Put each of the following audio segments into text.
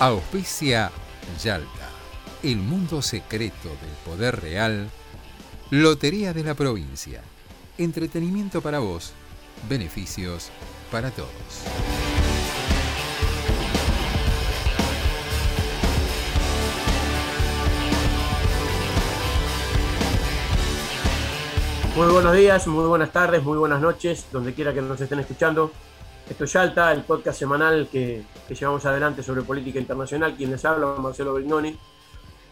Auspicia Yalta, el mundo secreto del poder real. Lotería de la provincia. Entretenimiento para vos, beneficios para todos. Muy buenos días, muy buenas tardes, muy buenas noches, donde quiera que nos estén escuchando. Esto es Yalta, el podcast semanal que, que llevamos adelante sobre política internacional. Quien les habla, Marcelo Brignoni,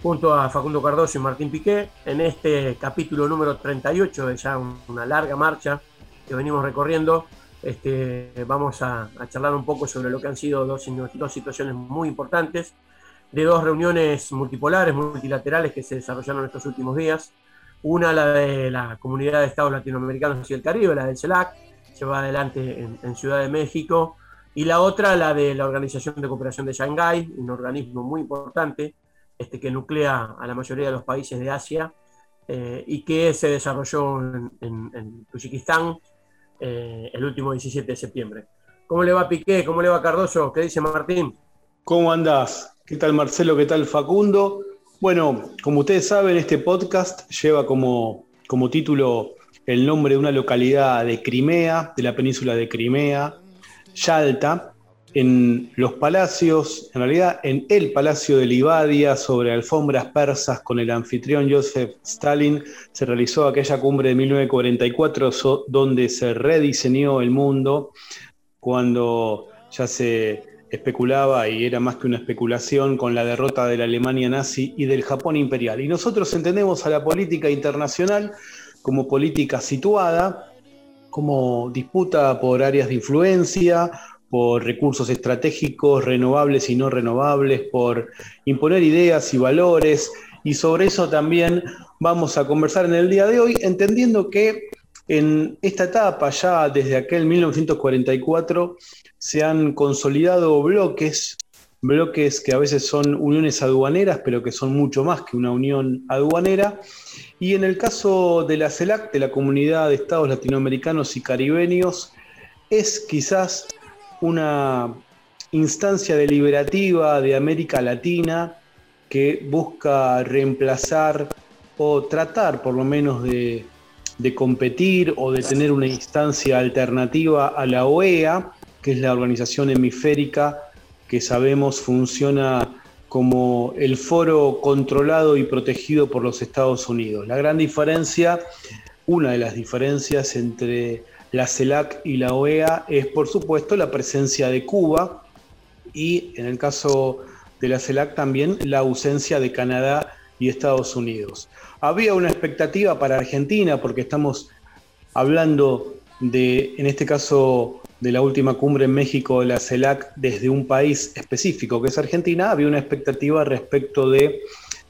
junto a Facundo Cardoso y Martín Piqué, en este capítulo número 38 de ya un- una larga marcha que venimos recorriendo. Este, vamos a, a charlar un poco sobre lo que han sido dos, dos situaciones muy importantes, de dos reuniones multipolares, multilaterales que se desarrollaron estos últimos días. Una, la de la Comunidad de Estados Latinoamericanos y el Caribe, la del CELAC, va adelante en, Ciudad de México. Y la otra, la de la Organización de Cooperación de Shanghái, un organismo muy importante este, que nuclea a la mayoría de los países de Asia eh, y que se desarrolló en, en, eh, el último 17 de septiembre. ¿Cómo le va Piqué? ¿Cómo le va Cardoso? ¿Qué dice Martín? ¿Cómo andás? ¿Qué tal Marcelo? ¿Qué tal Facundo? Bueno, como ustedes saben, este podcast lleva como, como título el nombre de una localidad de Crimea, de la península de Crimea, Yalta, en los palacios, en realidad en el palacio de Livadia, sobre alfombras persas con el anfitrión Joseph Stalin, se realizó aquella cumbre de 1944 so- donde se rediseñó el mundo cuando ya se especulaba y era más que una especulación con la derrota de la Alemania nazi y del Japón imperial. Y nosotros entendemos a la política internacional como política situada, como disputa por áreas de influencia, por recursos estratégicos renovables y no renovables, por imponer ideas y valores. Y sobre eso también vamos a conversar en el día de hoy, entendiendo que en esta etapa, ya desde aquel 1944, se han consolidado bloques, bloques que a veces son uniones aduaneras, pero que son mucho más que una unión aduanera. Y en el caso de la CELAC, de la Comunidad de Estados Latinoamericanos y Caribeños, es quizás una instancia deliberativa de América Latina que busca reemplazar o tratar por lo menos de, de competir o de tener una instancia alternativa a la OEA, que es la organización hemisférica que sabemos funciona como el foro controlado y protegido por los Estados Unidos. La gran diferencia, una de las diferencias entre la CELAC y la OEA es por supuesto la presencia de Cuba y en el caso de la CELAC también la ausencia de Canadá y Estados Unidos. Había una expectativa para Argentina porque estamos hablando de, en este caso, de la última cumbre en México de la CELAC desde un país específico que es Argentina, había una expectativa respecto de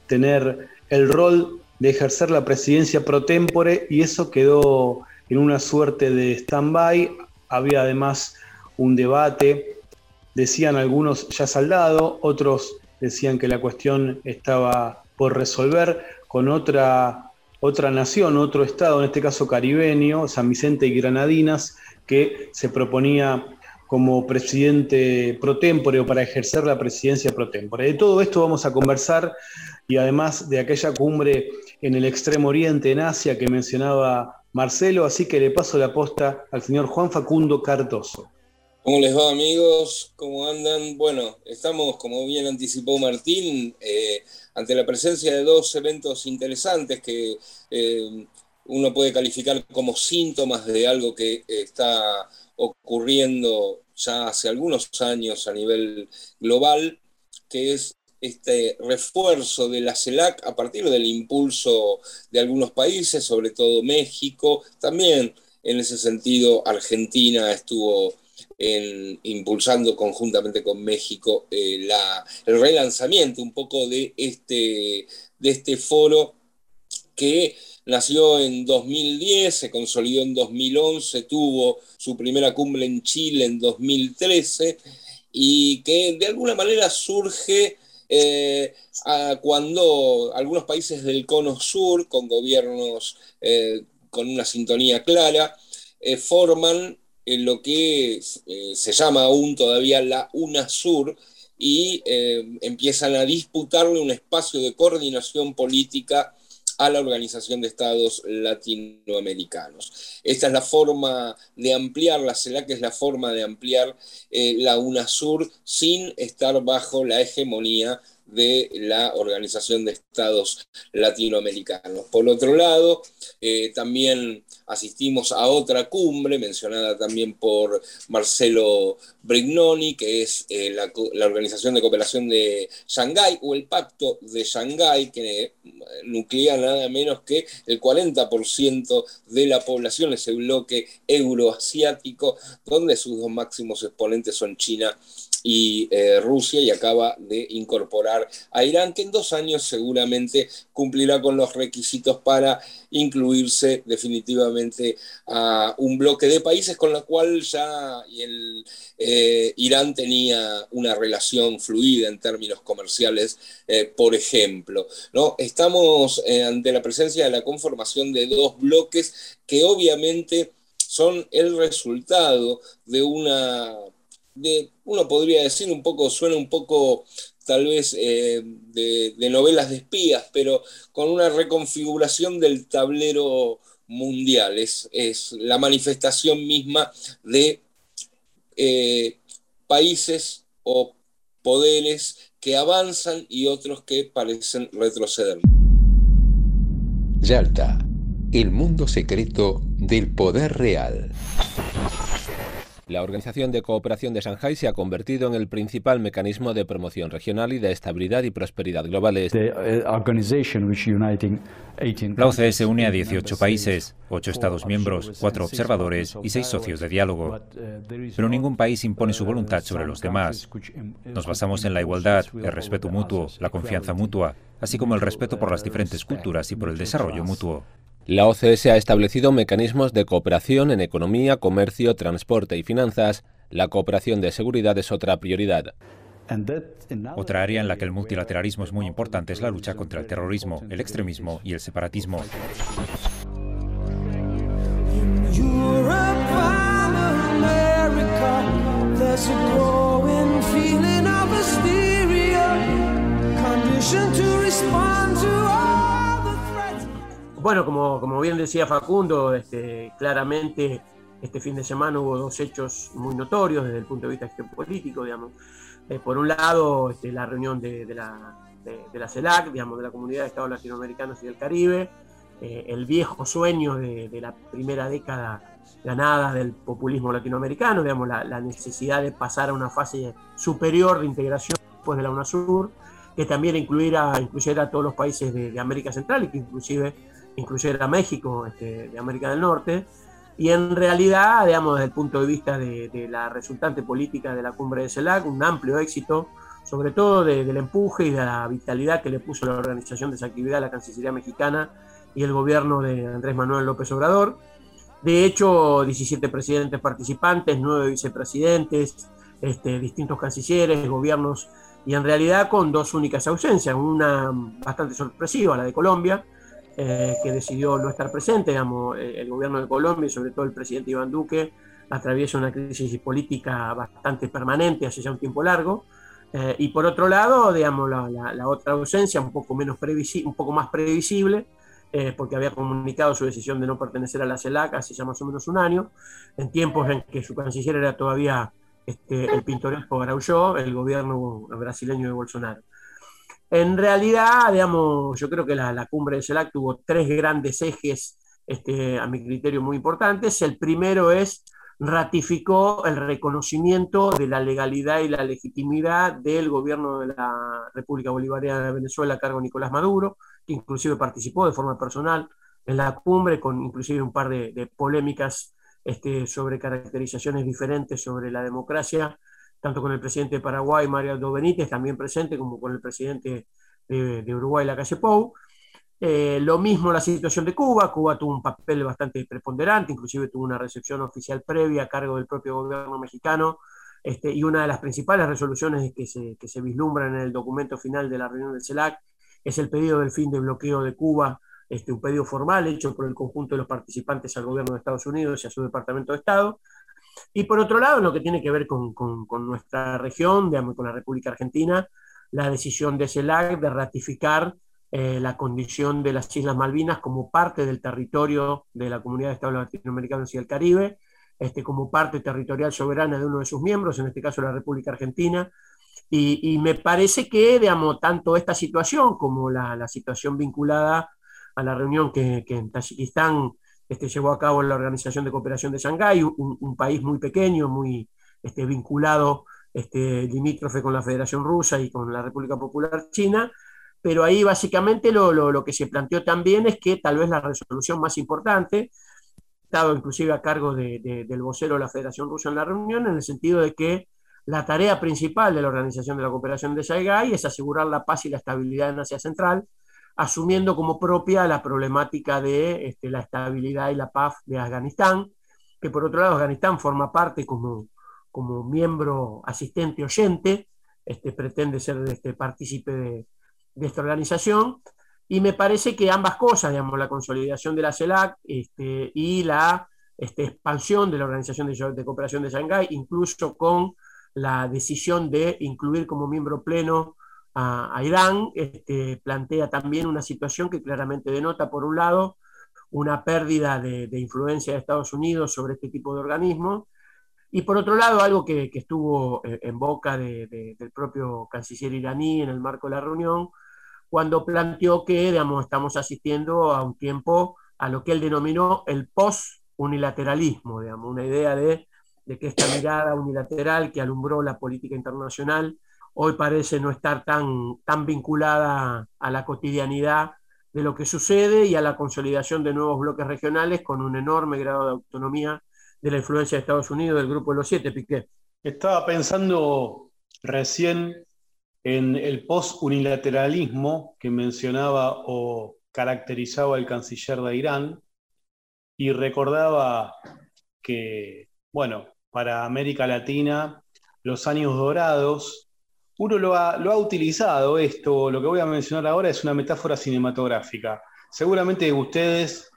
tener el rol de ejercer la presidencia pro tempore y eso quedó en una suerte de stand-by. Había además un debate, decían algunos ya saldado, otros decían que la cuestión estaba por resolver con otra, otra nación, otro estado, en este caso caribeño, San Vicente y Granadinas, que se proponía como presidente pro tempore o para ejercer la presidencia pro tempore. De todo esto vamos a conversar y además de aquella cumbre en el extremo oriente, en Asia, que mencionaba Marcelo, así que le paso la posta al señor Juan Facundo Cardoso. ¿Cómo les va amigos? ¿Cómo andan? Bueno, estamos, como bien anticipó Martín, eh, ante la presencia de dos eventos interesantes que eh, uno puede calificar como síntomas de algo que está ocurriendo ya hace algunos años a nivel global, que es este refuerzo de la CELAC a partir del impulso de algunos países, sobre todo México, también en ese sentido Argentina estuvo impulsando conjuntamente con México el relanzamiento un poco de este, de este foro que nació en 2010, se consolidó en 2011, tuvo su primera cumbre en Chile en 2013 y que de alguna manera surge eh, cuando algunos países del cono sur, con gobiernos eh, con una sintonía clara, eh, forman lo que se llama aún todavía la UNASUR y empiezan a disputarle un espacio de coordinación política a la Organización de Estados Latinoamericanos. Esta es la forma de ampliar, la CELAC es la forma de ampliar eh, la UNASUR sin estar bajo la hegemonía de la Organización de Estados Latinoamericanos. Por otro lado, eh, también asistimos a otra cumbre mencionada también por Marcelo Brignoni, que es eh, la, Organización de Cooperación de Shanghái o el Pacto de Shanghái, que eh, nuclea nada menos que el 40% de la población, ese bloque euroasiático, donde sus dos máximos exponentes son China y eh, Rusia y acaba de incorporar a Irán, que en dos años seguramente cumplirá con los requisitos para incluirse definitivamente a un bloque de países con la cual ya el, eh, Irán tenía una relación fluida en términos comerciales, eh, por ejemplo. ¿no? Estamos ante la presencia de la conformación de dos bloques que obviamente son el resultado de una uno podría decir un poco, suena un poco tal vez eh, de, novelas de espías, pero con una reconfiguración del tablero mundial. Es, la manifestación misma de eh, países o poderes que avanzan y otros que parecen retroceder. Yalta, el mundo secreto del poder real. La Organización de Cooperación de Shanghái se ha convertido en el principal mecanismo de promoción regional y de estabilidad y prosperidad globales. Uh, la OCDE une a 18 países, 8 Estados miembros, 4 observadores y 6 socios de diálogo. Pero ningún país impone su voluntad sobre los demás. Nos basamos en la igualdad, el respeto mutuo, la confianza mutua, así como el respeto por las diferentes culturas y por el desarrollo mutuo. La OCDE ha establecido mecanismos de cooperación en economía, comercio, transporte y finanzas. La cooperación de seguridad es otra prioridad. Otra área en la que el multilateralismo es muy importante es la lucha contra el terrorismo, el extremismo y el separatismo. Bueno, como, como bien decía Facundo, este, claramente este fin de semana hubo dos hechos muy notorios desde el punto de vista geopolítico, digamos. Eh, por un lado, este, la reunión de, la, de, la CELAC, digamos, de la Comunidad de Estados Latinoamericanos y del Caribe, eh, el viejo sueño de, la primera década ganada del populismo latinoamericano, digamos, la, necesidad de pasar a una fase superior de integración después de la UNASUR, que también incluyera, incluyera a todos los países de, de América Central y que inclusive incluyera a México este, de América del Norte, y en realidad, digamos, desde el punto de vista de, la resultante política de la cumbre de CELAC, un amplio éxito, sobre todo del empuje y de la vitalidad que le puso la organización de esa actividad a la Cancillería mexicana y el gobierno de Andrés Manuel López Obrador. De hecho, 17 presidentes participantes, 9 vicepresidentes, este, distintos cancilleres, gobiernos, y en realidad con dos únicas ausencias, una bastante sorpresiva, la de Colombia, eh, que decidió no estar presente. Digamos, eh, el gobierno de Colombia y sobre todo el presidente Iván Duque atraviesa una crisis política bastante permanente hace ya un tiempo largo. Eh, y por otro lado, digamos, la, otra ausencia, un poco, menos un poco más previsible, porque había comunicado su decisión de no pertenecer a la CELAC hace ya más o menos un año, en tiempos en que su canciller era todavía este, el pintoresco Araújo, el gobierno brasileño de Bolsonaro. En realidad, digamos, yo creo que la, cumbre de CELAC tuvo tres grandes ejes, este, a mi criterio, muy importantes. El primero es ratificó el reconocimiento de la legalidad y la legitimidad del gobierno de la República Bolivariana de Venezuela a cargo de Nicolás Maduro, que inclusive participó de forma personal en la cumbre, con inclusive un par de, polémicas este, sobre caracterizaciones diferentes sobre la democracia, tanto con el presidente de Paraguay, Mario Benítez, también presente, como con el presidente de, de Uruguay, Lacalle Pou. Eh, lo mismo la situación de Cuba. Cuba tuvo un papel bastante preponderante, inclusive tuvo una recepción oficial previa a cargo del propio gobierno mexicano. Este, y una de las principales resoluciones que se, que se vislumbran en el documento final de la reunión del CELAC es el pedido del fin de bloqueo de Cuba, este, un pedido formal hecho por el conjunto de los participantes al gobierno de Estados Unidos y a su Departamento de Estado. Y por otro lado, lo que tiene que ver con, con, con nuestra región, digamos, con la República Argentina, la decisión de CELAC de ratificar eh, la condición de las Islas Malvinas como parte del territorio de la Comunidad de Estados Latinoamericanos y el Caribe, este, como parte territorial soberana de uno de sus miembros, en este caso la República Argentina. Y, me parece que, digamos, tanto esta situación como la, la situación vinculada a la reunión que, que en Tayikistán este, llevó a cabo la Organización de Cooperación de Shanghái, un, país muy pequeño, muy este, vinculado, este, limítrofe con la Federación Rusa y con la República Popular China, pero ahí básicamente lo, lo, lo, que se planteó también es que tal vez la resolución más importante, estado inclusive a cargo de, del vocero de la Federación Rusa en la reunión, en el sentido de que la tarea principal de la Organización de la Cooperación de Shanghái es asegurar la paz y la estabilidad en Asia Central, asumiendo como propia la problemática de este, la estabilidad y la paz de Afganistán, que por otro lado Afganistán forma parte como, como miembro asistente oyente, este, pretende ser este, partícipe de, esta organización, y me parece que ambas cosas, digamos, la consolidación de la CELAC este, y la este, expansión de la Organización de, de, Cooperación de Shanghái, incluso con la decisión de incluir como miembro pleno a, Irán, este, plantea también una situación que claramente denota, por un lado, una pérdida de, influencia de Estados Unidos sobre este tipo de organismos, y por otro lado, algo que, estuvo eh, en boca de, del propio canciller iraní en el marco de la reunión, cuando planteó que digamos, estamos asistiendo a un tiempo a lo que él denominó el post-unilateralismo, una idea de, de, que esta mirada unilateral que alumbró la política internacional hoy parece no estar tan, tan vinculada a la cotidianidad de lo que sucede y a la consolidación de nuevos bloques regionales con un enorme grado de autonomía de la influencia de Estados Unidos del Grupo de los Siete, Piqué. Estaba pensando recién en el post-unilateralismo que mencionaba o caracterizaba el canciller de Irán y recordaba que, bueno, para América Latina, los años dorados, uno lo ha, utilizado esto, lo que voy a mencionar ahora es una metáfora cinematográfica. Seguramente ustedes,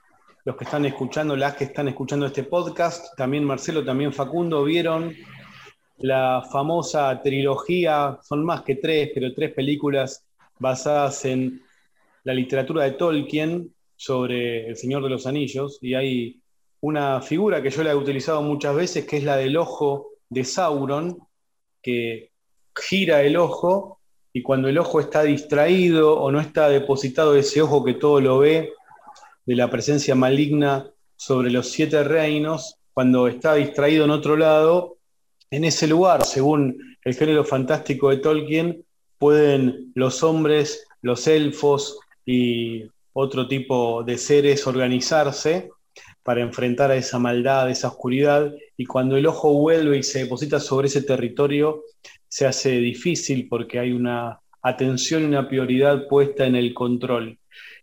los que están escuchando, las que están escuchando este podcast, también Marcelo, también Facundo, vieron la famosa trilogía, son más que tres, pero tres películas basadas en la literatura de Tolkien sobre El Señor de los Anillos, y hay una figura que yo la he utilizado muchas veces, que es la del ojo de Sauron, que gira el ojo, y cuando el ojo está distraído o no está depositado ese ojo que todo lo ve, de la presencia maligna sobre los siete reinos, cuando está distraído en otro lado, en ese lugar, según el género fantástico de Tolkien, pueden los hombres, los elfos y otro tipo de seres organizarse para enfrentar a esa maldad, a esa oscuridad, y cuando el ojo vuelve y se deposita sobre ese territorio, se hace difícil porque hay una atención y una prioridad puesta en el control.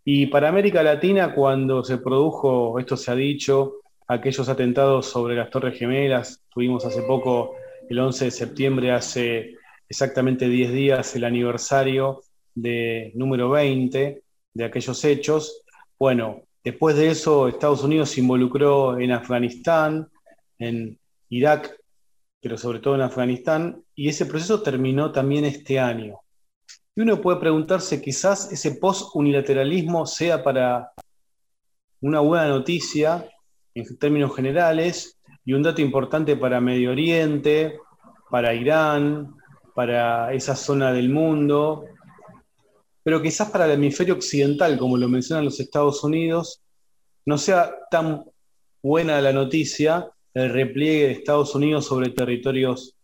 Y para América Latina, cuando se produjo, esto se ha dicho, aquellos atentados sobre las Torres Gemelas. Tuvimos hace poco, el 11 de septiembre, hace exactamente 10 días, el aniversario de número 20 de aquellos hechos. Bueno, después de eso, Estados Unidos se involucró en Afganistán, en Irak, pero sobre todo en Afganistán, y ese proceso terminó también este año. Y uno puede preguntarse, quizás ese post-unilateralismo sea para una buena noticia en términos generales, y un dato importante para Medio Oriente, para Irán, para esa zona del mundo, pero quizás para el hemisferio occidental, como lo mencionan los Estados Unidos, no sea tan buena la noticia el repliegue de Estados Unidos sobre territorios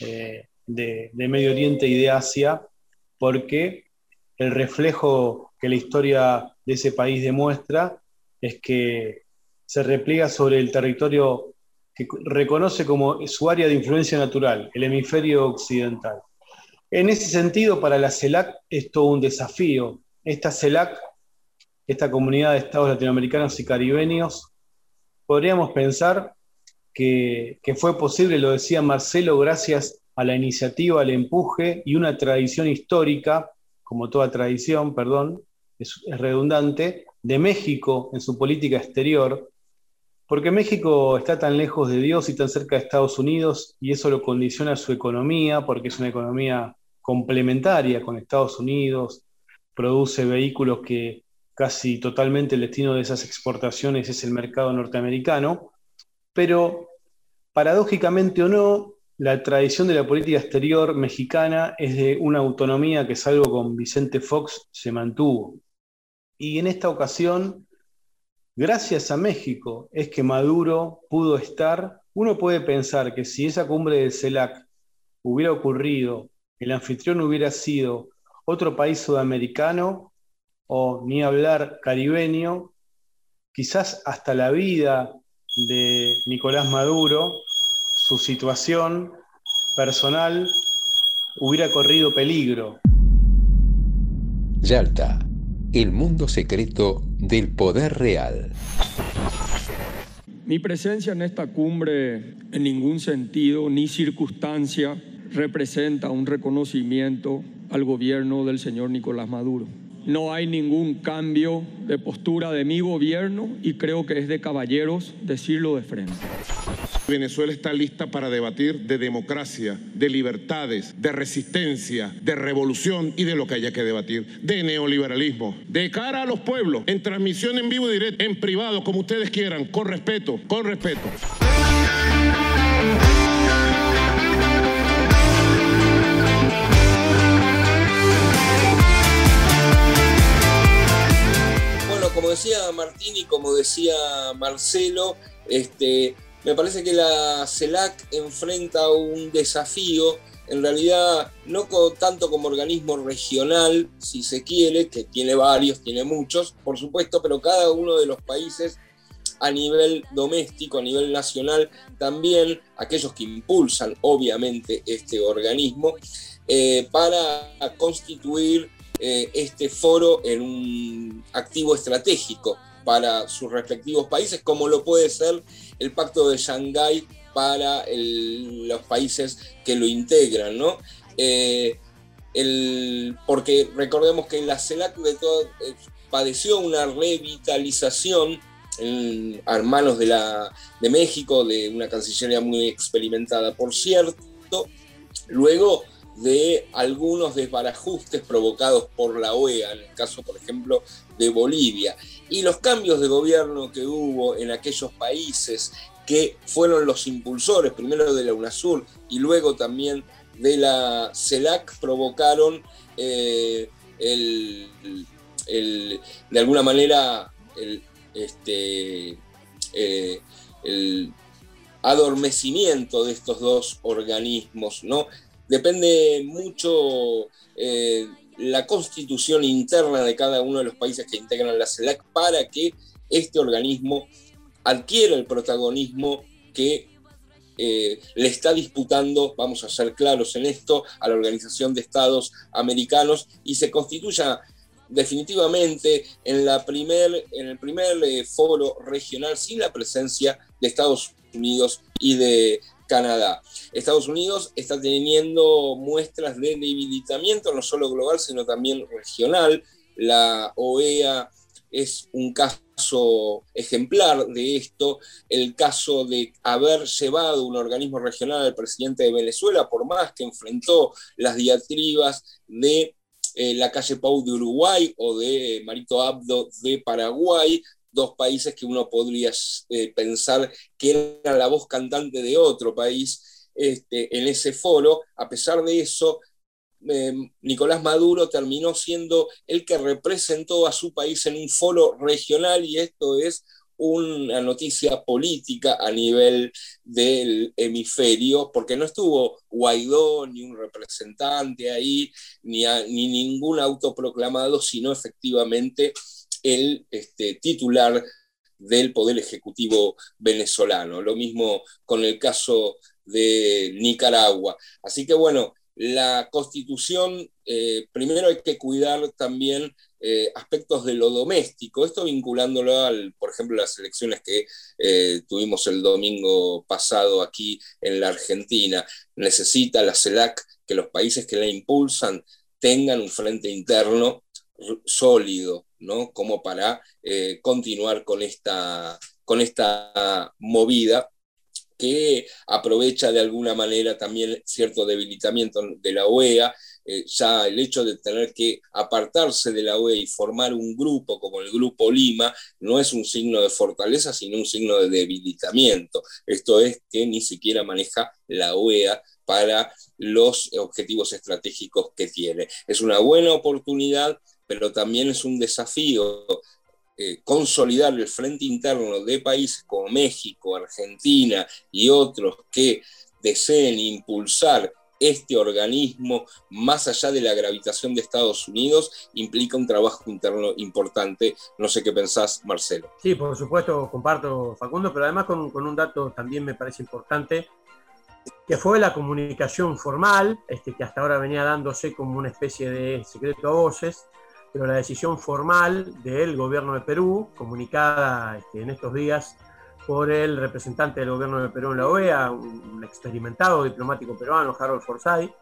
eh, de, Medio Oriente y de Asia, porque el reflejo que la historia de ese país demuestra es que se repliega sobre el territorio que reconoce como su área de influencia natural, el hemisferio occidental. En ese sentido, para la CELAC es todo un desafío. Esta CELAC, esta comunidad de estados latinoamericanos y caribeños, podríamos pensar que, fue posible, lo decía Marcelo, gracias a la iniciativa, al empuje y una tradición histórica, como toda tradición, perdón, es, redundante, de México en su política exterior, porque México está tan lejos de Dios y tan cerca de Estados Unidos y eso lo condiciona su economía, porque es una economía complementaria con Estados Unidos, produce vehículos que casi totalmente el destino de esas exportaciones es el mercado norteamericano, pero paradójicamente o no, la tradición de la política exterior mexicana es de una autonomía que salvo con Vicente Fox se mantuvo. Y en esta ocasión, gracias a México, es que Maduro pudo estar. Uno puede pensar que si esa cumbre de CELAC hubiera ocurrido, el anfitrión hubiera sido otro país sudamericano o ni hablar caribeño, quizás hasta la vida de Nicolás Maduro, su situación personal hubiera corrido peligro. Yalta el mundo secreto del poder real. Mi presencia en esta cumbre en ningún sentido ni circunstancia representa un reconocimiento al gobierno del señor Nicolás Maduro. No hay ningún cambio de postura de mi gobierno y creo que es de caballeros decirlo de frente. Venezuela está lista para debatir de democracia, de libertades, de resistencia, de revolución y de lo que haya que debatir, de neoliberalismo, de cara a los pueblos, en transmisión en vivo y directo, en privado, como ustedes quieran, con respeto, con respeto. Decía Martín y como decía Marcelo, este, me parece que la CELAC enfrenta un desafío, en realidad no tanto como organismo regional, si se quiere, que tiene varios, tiene muchos, por supuesto, pero cada uno de los países a nivel doméstico, a nivel nacional, también aquellos que impulsan obviamente este organismo, eh, para constituir eh, este foro en un activo estratégico para sus respectivos países, como lo puede ser el Pacto de Shanghái para los países que lo integran, ¿no? Eh, porque recordemos que la CELAC eh, padeció una revitalización en, a manos de, la, de México, de una cancillería muy experimentada, por cierto, luego de algunos desbarajustes provocados por la OEA, en el caso, por ejemplo, de Bolivia y los cambios de gobierno que hubo en aquellos países que fueron los impulsores, primero de la UNASUR y luego también de la CELAC, provocaron eh, de alguna manera el, este, eh, el adormecimiento de estos dos organismos, ¿no? Depende mucho eh, la constitución interna de cada uno de los países que integran la CELAC para que este organismo adquiera el protagonismo que eh, le está disputando, vamos a ser claros en esto, a la Organización de Estados Americanos y se constituya definitivamente en, la primer, en el primer eh, foro regional sin la presencia de Estados Unidos y de Canadá. Estados Unidos está teniendo muestras de debilitamiento, no solo global, sino también regional. La OEA es un caso ejemplar de esto, el caso de haber llevado un organismo regional al presidente de Venezuela, por más que enfrentó las diatribas de eh, la calle Pau de Uruguay o de Marito Abdo de Paraguay, dos países que uno podría eh, pensar que eran la voz cantante de otro país este, en ese foro. A pesar de eso, em, Nicolás Maduro terminó siendo el que representó a su país en un foro regional y esto es una noticia política a nivel del hemisferio, porque no estuvo Guaidó ni un representante ahí, ni, ni ningún autoproclamado, sino efectivamente el este, titular del Poder Ejecutivo venezolano. Lo mismo con el caso de Nicaragua. Así que bueno, la constitución, eh, primero hay que cuidar también eh, aspectos de lo doméstico, esto vinculándolo al, por ejemplo, las elecciones que eh, tuvimos el domingo pasado aquí en la Argentina. Necesita la CELAC que los países que la impulsan tengan un frente interno sólido, ¿no? Como para eh, continuar con esta, con esta movida que aprovecha de alguna manera también cierto debilitamiento de la OEA eh, ya el hecho de tener que apartarse de la OEA y formar un grupo como el Grupo Lima no es un signo de fortaleza, sino un signo de debilitamiento. Esto es que ni siquiera maneja la OEA para los objetivos estratégicos que tiene. Es una buena oportunidad, pero también es un desafío eh, consolidar el frente interno de países como México, Argentina y otros que deseen impulsar este organismo, más allá de la gravitación de Estados Unidos, implica un trabajo interno importante. No sé qué pensás, Marcelo. Sí, por supuesto, comparto, Facundo, pero además con, un dato también me parece importante, que fue la comunicación formal, este, que hasta ahora venía dándose como una especie de secreto a voces, pero la decisión formal del gobierno de Perú, comunicada este, en estos días por el representante del gobierno de Perú en la OEA, un experimentado diplomático peruano, Harold Forsyth,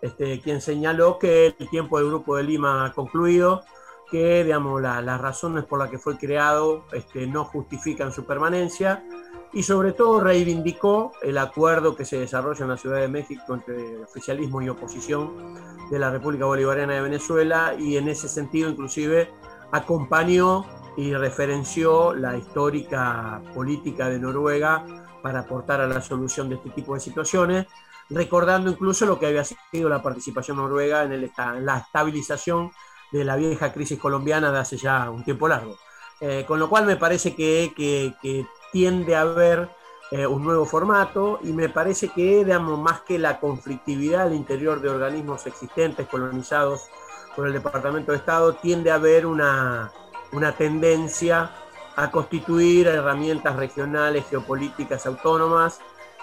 este, quien señaló que el tiempo del Grupo de Lima ha concluido, que digamos, las razones por las que fue creado este, no justifican su permanencia y sobre todo reivindicó el acuerdo que se desarrolla en la Ciudad de México entre oficialismo y oposición de la República Bolivariana de Venezuela y en ese sentido inclusive acompañó y referenció la histórica política de Noruega para aportar a la solución de este tipo de situaciones, recordando incluso lo que había sido la participación noruega en, el, la estabilización de la vieja crisis colombiana de hace ya un tiempo largo. Eh, con lo cual me parece que, que, tiende a haber eh, un nuevo formato y me parece que, digamos, más que la conflictividad al interior de organismos existentes colonizados por el Departamento de Estado, tiende a haber una, una tendencia a constituir herramientas regionales, geopolíticas autónomas,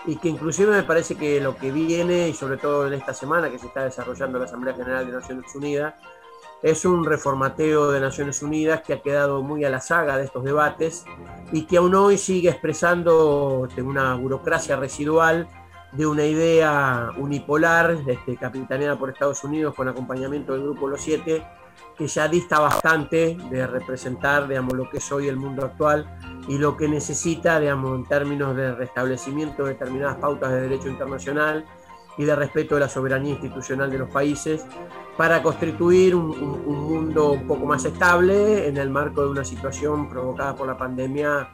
y que inclusive me parece que lo que viene, y sobre todo en esta semana que se está desarrollando la Asamblea General de Naciones Unidas, es un reformateo de Naciones Unidas que ha quedado muy a la saga de estos debates y que aún hoy sigue expresando este, una burocracia residual de una idea unipolar, este, capitaneada por Estados Unidos con acompañamiento del Grupo Los Siete, que ya dista bastante de representar digamos, lo que es hoy el mundo actual y lo que necesita digamos, en términos de restablecimiento de determinadas pautas de derecho internacional y de respeto de la soberanía institucional de los países para constituir un, un mundo un poco más estable en el marco de una situación provocada por la pandemia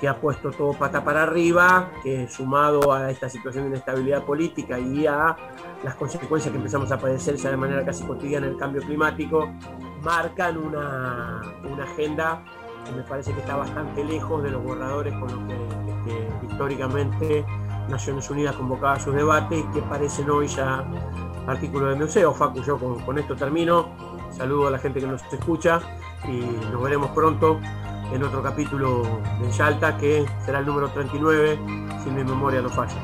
que ha puesto todo pata para arriba, que sumado a esta situación de inestabilidad política y a las consecuencias que empezamos a padecer ya de manera casi cotidiana el cambio climático, marcan una, una agenda que me parece que está bastante lejos de los borradores con los que, históricamente Naciones Unidas convocaba sus debates, que parecen hoy ya artículos de museo. Facu, yo con, con esto termino. Saludo a la gente que nos escucha y nos veremos pronto en otro capítulo de Yalta, que será el número 39, si mi memoria no falla.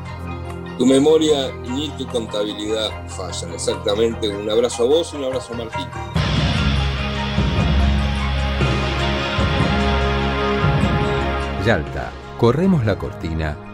Tu memoria ni tu contabilidad fallan, exactamente. Un abrazo a vos y un abrazo a Martín. Yalta, corremos la cortina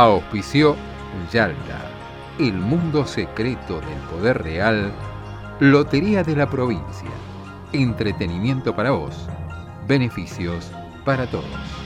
Auspició Yalta, el mundo secreto del poder real, Lotería de la provincia, entretenimiento para vos, beneficios para todos.